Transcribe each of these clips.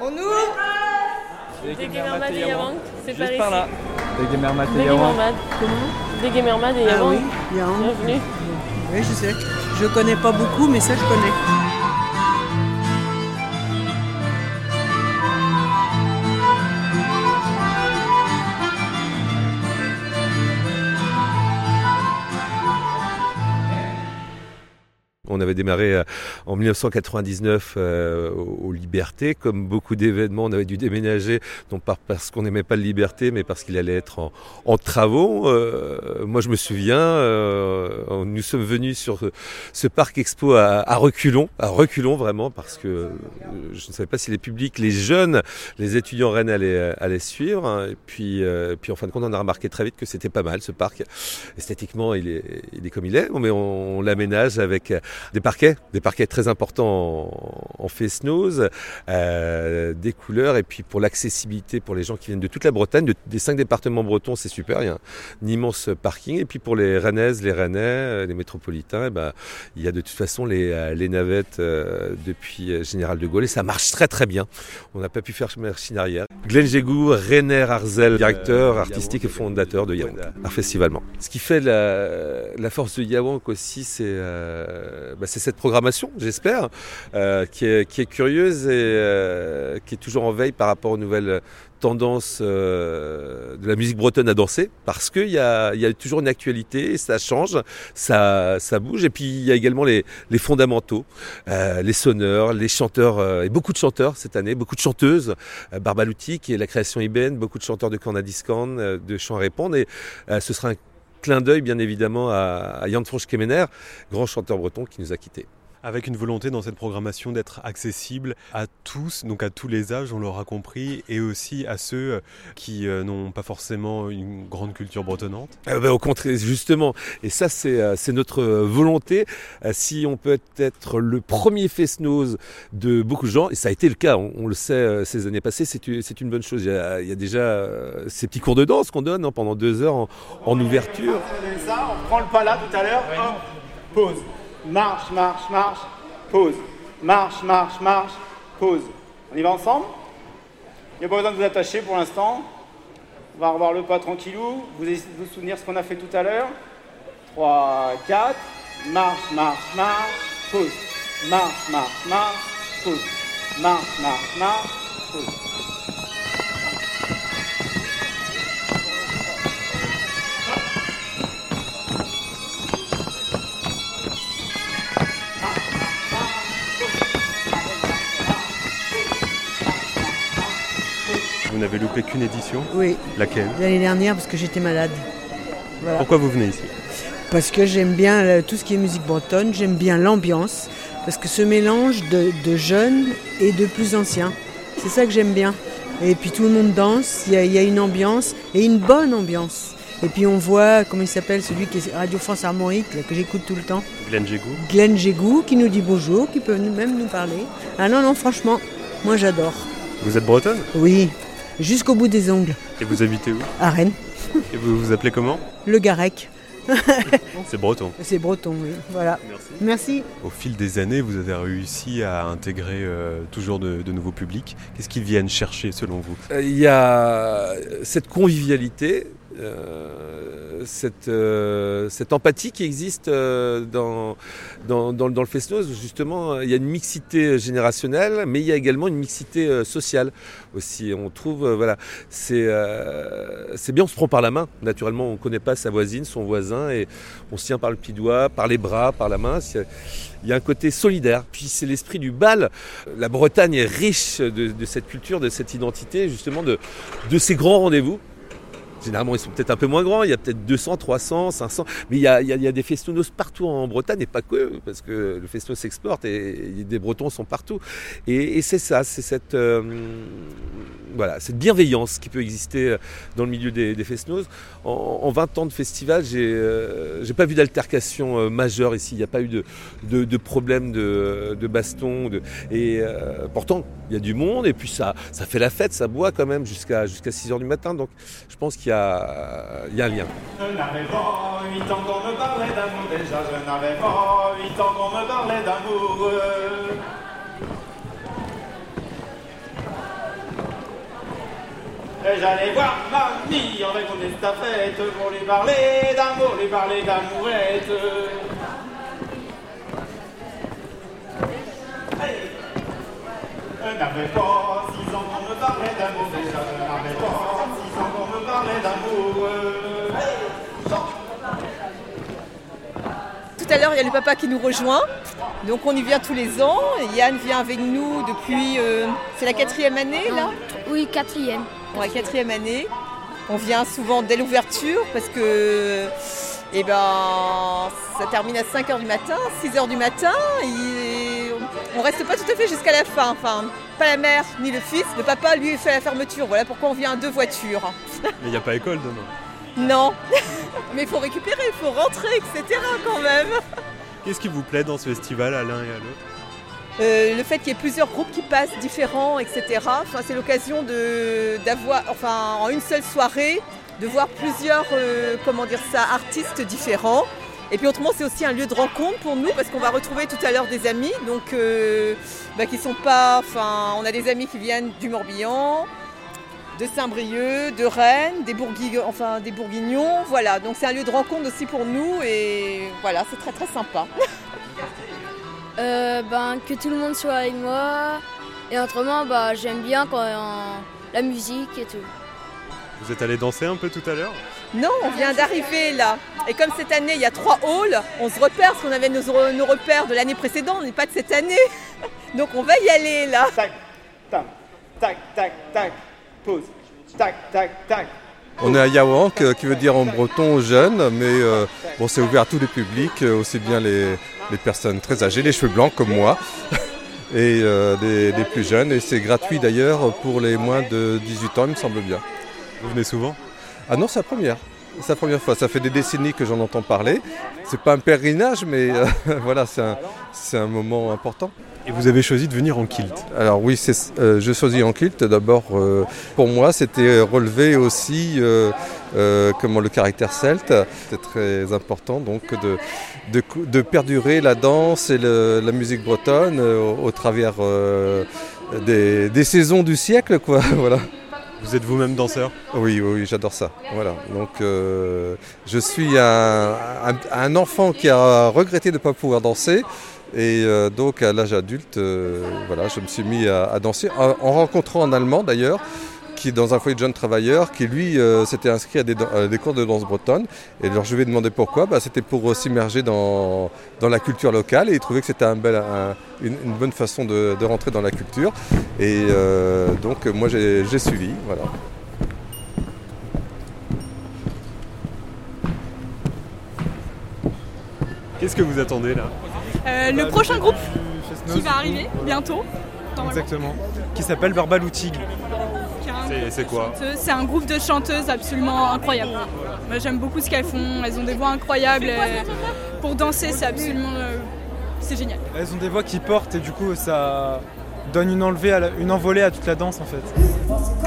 On ouvre Degemermad et Yawang, c'est par ici. par là. Degemermad et Yawang. Degemermad, comment Degemermad et Ah Yawang. oui. Bienvenue. Oui, je sais. Je connais pas beaucoup, mais ça, je connais. On avait démarré euh, en 1999 euh, aux Libertés. Comme beaucoup d'événements, on avait dû déménager, non pas parce qu'on n'aimait pas le Liberté, mais parce qu'il allait être en, en travaux. Euh, moi, je me souviens, euh, nous sommes venus sur ce parc expo à, à reculons, à reculons vraiment, parce que euh, je ne savais pas si les publics, les jeunes, les étudiants rennes allaient, allaient suivre. hein. Et puis, euh, puis, en fin de compte, on a remarqué très vite que c'était pas mal ce parc. Esthétiquement, il est, il est comme il est, mais on, on l'aménage avec des parquets, des parquets très importants en, en Fest-Noz, euh, des couleurs, et puis pour l'accessibilité pour les gens qui viennent de toute la Bretagne, de- des cinq départements bretons, c'est super, il y a un immense parking, et puis pour les Rennaises, les Rennais, euh, les métropolitains, ben, il y a de toute façon les, euh, les navettes euh, depuis euh, Général de Gaulle, et ça marche très très bien. On n'a pas pu faire machine arrière. Glenn Jégou, Rainer Arzel, directeur artistique et fondateur de Yawank, Art Festivalement. Ce qui fait la, la force de Yawank aussi, c'est euh, bah, c'est cette programmation, j'espère, euh, qui, est, qui est curieuse et euh, qui est toujours en veille par rapport aux nouvelles tendances euh, de la musique bretonne à danser, parce qu'il y a, y a toujours une actualité, ça change, ça, ça bouge, et puis il y a également les, les fondamentaux, euh, les sonneurs, les chanteurs, euh, et beaucoup de chanteurs cette année, beaucoup de chanteuses, euh, Barbalouti qui est la création IBN, beaucoup de chanteurs de Cornadiscan, euh, de chants à répondre, et ce sera un clin d'œil bien évidemment à, à Jan Fransch Kemener, grand chanteur breton qui nous a quittés. Avec une volonté dans cette programmation d'être accessible à tous, donc à tous les âges, on l'aura compris, et aussi à ceux qui euh, n'ont pas forcément une grande culture bretonnante. Euh, ben, au contraire, justement. Et ça, c'est euh, c'est notre euh, volonté. Euh, si on peut être le premier fest-noz de beaucoup de gens, et ça a été le cas, on, on le sait euh, ces années passées, c'est une, bonne chose. Il y a, il y a déjà euh, ces petits cours de danse qu'on donne hein, pendant deux heures en, en ouverture. Ça, on prend le pas là tout à l'heure. Pause. Marche, marche, marche, pause. Marche, marche, marche, pause. On y va ensemble? Il n'y a pas besoin de vous attacher pour l'instant. On va revoir le pas tranquillou. Vous de vous souvenir ce qu'on a fait tout à l'heure? 3, 4. Marche, marche, marche, pause. Marche, marche, marche, pause. Marche, marche, marche, pause. N'avez loupé qu'une édition Oui, Laquelle l'année dernière, parce que j'étais malade. Voilà. Pourquoi vous venez ici Parce que j'aime bien euh, tout ce qui est musique bretonne, j'aime bien l'ambiance, parce que ce mélange de, de jeunes et de plus anciens, c'est ça que j'aime bien. Et puis tout le monde danse, il y, a- il y a une ambiance, et une bonne ambiance. Et puis on voit, comment il s'appelle, celui qui est Radio France Harmonique, là, que j'écoute tout le temps, Glenn Jégou Glenn Jégou, qui nous dit bonjour, qui peut même nous parler. Ah non, non, franchement, moi j'adore. Vous êtes bretonne? Oui, jusqu'au bout des ongles, Et vous habitez où? À Rennes, Et vous vous appelez comment? Le Garec. C'est breton. C'est breton, oui. Voilà. Merci. Merci. Au fil des années, vous avez réussi à intégrer euh, toujours de, de nouveaux publics. Qu'est-ce qu'ils viennent chercher selon vous? Euh, Il y a cette convivialité, euh, cette, euh, cette empathie qui existe euh, dans, le. Justement, il y a une mixité générationnelle, mais il y a également une mixité sociale aussi. On trouve, voilà, c'est bien, on se prend par la main. Naturellement, on ne connaît pas sa voisine, son voisin, et on se tient par le petit doigt, par les bras, par la main. Il y a un côté solidaire. Puis c'est l'esprit du bal. La Bretagne est riche de, cette culture, de cette identité, justement, de ces grands rendez-vous. Généralement, ils sont peut-être un peu moins grands, il y a peut-être 200, 300, 500, mais il y a, il y a- il y a des festonos partout en Bretagne, et pas que, parce que le festo s'exporte et, des Bretons sont partout. Et, et c'est ça, c'est cette, euh, voilà, cette bienveillance qui peut exister dans le milieu des, des. En, en 20 ans de festival, j'ai euh, j'ai pas vu d'altercation euh, majeure ici, il n'y a pas eu de, de, de problème de, de baston, de, et euh, pourtant, il y a du monde, et puis ça, ça fait la fête, ça boit quand même jusqu'à jusqu'à 6 heures du matin, donc je pense qu'il y a, il y a un lien. Je n'avais pas 8 ans qu'on me parlait d'amour déjà, je n'avais pas 8 ans qu'on me parlait d'amour. j'allais voir mamie avec mon estafette pour lui parler d'amour, lui parler d'amourette. Je n'avais pas six ans qu'on me parlait d'amour, déjà je n'avais pas six ans qu'on me parlait d'amour. Allez, chante. Tout à l'heure, il y a le papa qui nous rejoint. Donc on y vient tous les ans. Yann vient avec nous depuis... euh, c'est la quatrième année là? Oui, quatrième. Ouais, quatrième année. On vient souvent dès l'ouverture parce que eh ben, ça termine à 5h du matin, 6h du matin. Et on reste pas tout à fait jusqu'à la fin. Enfin, pas la mère ni le fils. Le papa, lui, fait la fermeture. Voilà pourquoi on vient à deux voitures. Mais il n'y a pas école demain. Non, mais il faut récupérer, il faut rentrer, etc. quand même. Qu'est-ce qui vous plaît dans ce festival à l'un et à l'autre? Euh, le fait qu'il y ait plusieurs groupes qui passent différents, etc. Enfin, c'est l'occasion de d'avoir, enfin, en une seule soirée, de voir plusieurs, euh, comment dire ça, artistes différents. Et puis autrement, c'est aussi un lieu de rencontre pour nous parce qu'on va retrouver tout à l'heure des amis, donc euh, bah, qui sont pas, enfin, on a des amis qui viennent du Morbihan, de Saint-Brieuc, de Rennes, des, enfin, des Bourguignons, voilà. Donc c'est un lieu de rencontre aussi pour nous et voilà, c'est très très sympa. Euh, ben, que tout le monde soit avec moi. Et autrement, bah, j'aime bien quand euh, la musique et tout. Vous êtes allé danser un peu tout à l'heure? Non, on vient d'arriver là. Et comme cette année, il y a trois halls, on se repère parce qu'on avait nos, nos repères de l'année précédente, mais pas de cette année. Donc on va y aller là. Tac, tac, tac, tac, tac, pause. Tac, tac, tac. On est à Yawank, euh, qui veut dire en breton jeune, mais euh, bon, c'est ouvert à tous les publics, euh, aussi bien les, les personnes très âgées, les cheveux blancs comme moi, et euh, des, des plus jeunes. Et c'est gratuit d'ailleurs pour les moins de 18 ans, il me semble bien. Vous venez souvent? Ah non, c'est la première. C'est la première fois. Ça fait des décennies que j'en entends parler. C'est pas un pèlerinage, mais euh, voilà, c'est un, c'est un moment important. Et vous avez choisi de venir en kilt. Alors oui, c'est, euh, je choisis en kilt. D'abord, euh, pour moi, c'était relever aussi euh, euh, comment le caractère celte. C'était très important donc de, de, de perdurer la danse et le- la musique bretonne euh, au, au travers euh, des, des saisons du siècle, quoi. voilà. Vous êtes vous-même danseur? Oui, oui, oui, j'adore ça. Voilà. Donc, euh, je suis un, un- un enfant qui a regretté de ne pas pouvoir danser. Et euh, donc, à l'âge adulte, euh, voilà, je me suis mis à, danser en, en rencontrant un Allemand d'ailleurs, qui est dans un foyer de jeunes travailleurs, qui lui euh, s'était inscrit à des, cours de danse bretonne. Et alors, je lui ai demandé pourquoi. Bah, c'était pour s'immerger dans, dans la culture locale. Et il trouvait que c'était une, bonne façon de, de rentrer dans la culture. Et donc, moi, j'ai j'ai suivi. Voilà. Qu'est-ce que vous attendez là? Euh, le prochain groupe qui va arriver bientôt. Exactement. Qui s'appelle un C'est- quoi. C'est un groupe de chanteuses absolument incroyable. Moi j'aime beaucoup ce qu'elles font, elles ont des voix incroyables. et pour danser, c'est absolument. euh, c'est génial. Elles ont des voix qui portent et du coup ça donne une, enlevée à la- une envolée à toute la danse en fait.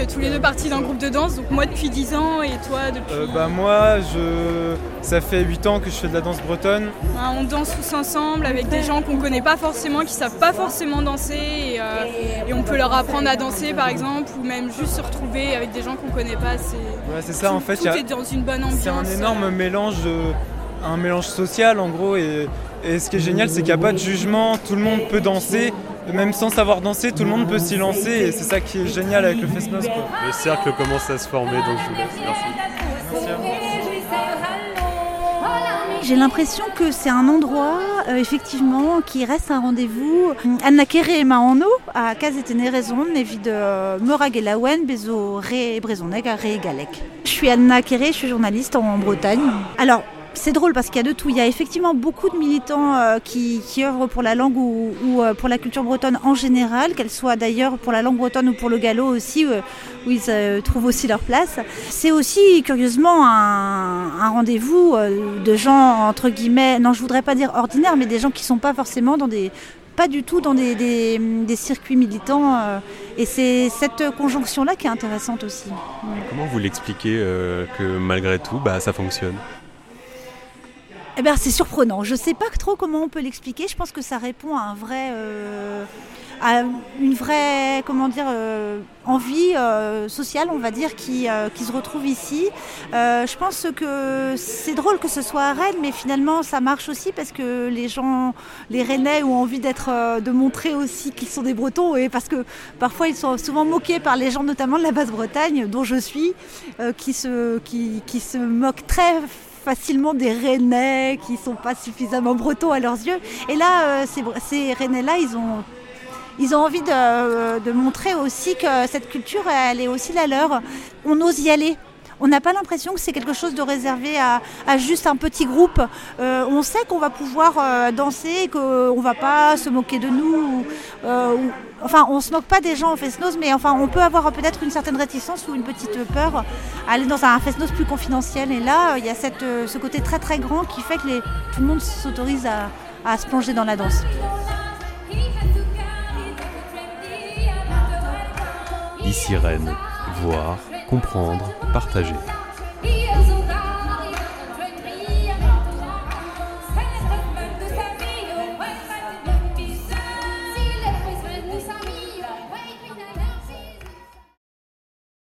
Fait tous les deux partie d'un groupe de danse, donc moi depuis 10 ans et toi depuis. Euh, bah moi je ça fait 8 ans que je fais de la danse bretonne. Hein, On danse tous ensemble avec des gens qu'on connaît pas forcément, qui savent pas forcément danser et, euh, et on peut leur apprendre à danser par exemple ou même juste se retrouver avec des gens qu'on connaît pas. C'est Ouais, c'est ça en fait. tout il y a- est dans une bonne ambiance. C'est un énorme mélange, de- un mélange social en gros. Et, et ce qui est génial, c'est qu'il n'y a pas de jugement. Tout le monde peut danser, même sans savoir danser, tout le monde peut s'y lancer. Et c'est ça qui est génial avec le Festnos. Quoi. Le cercle commence à se former, donc je vous laisse. Merci. J'ai l'impression que c'est un endroit, euh, effectivement, qui reste un rendez-vous. Anna Kere ema anno, a kazetene raison, evit de Morag et Lawen, bezo Ré Brezoneg, à Ré Galec. Je suis Anna Kere, je suis journaliste en Bretagne. Alors, c'est drôle parce qu'il y a de tout. Il y a effectivement beaucoup de militants euh, qui, œuvrent pour la langue ou, euh, pour la culture bretonne en général, qu'elle soit d'ailleurs pour la langue bretonne ou pour le gallo aussi, euh, où ils trouvent aussi leur place. C'est aussi curieusement un, rendez-vous de gens entre guillemets, non je voudrais pas dire ordinaires, mais des gens qui sont pas forcément dans des pas du tout dans des, circuits militants. et c'est cette conjonction-là qui est intéressante aussi. Comment vous l'expliquez que malgré tout, bah, ça fonctionne? Eh ben, c'est surprenant. Je ne sais pas trop comment on peut l'expliquer. Je pense que ça répond à un vrai, euh, à une vraie, comment dire, euh, envie euh, sociale, on va dire, qui, qui se retrouve ici. je pense que c'est drôle que ce soit à Rennes, mais finalement, ça marche aussi parce que les gens, les Rennais, ont envie d'être, de montrer aussi qu'ils sont des Bretons, et parce que parfois ils sont souvent moqués par les gens, notamment de la Basse-Bretagne, dont je suis, qui se, qui, qui se moquent très facilement des Rennais qui sont pas suffisamment bretons à leurs yeux. Et là, euh, ces, ces Rennais-là, ils ont, ils ont envie de, de, montrer aussi que cette culture, elle est aussi la leur. On ose y aller on n'a pas l'impression que c'est quelque chose de réservé à, juste un petit groupe. Euh, on sait qu'on va pouvoir euh, danser, qu'on ne va pas se moquer de nous. Euh, enfin, on ne se moque pas des gens en fest mais enfin, on peut avoir peut-être une certaine réticence ou une petite peur à aller dans un fest plus confidentiel. Et là, il y a cette, ce côté très très grand qui fait que tout le monde s'autorise à, à se plonger dans la danse. Ici Rennes, voir, comprendre, partager.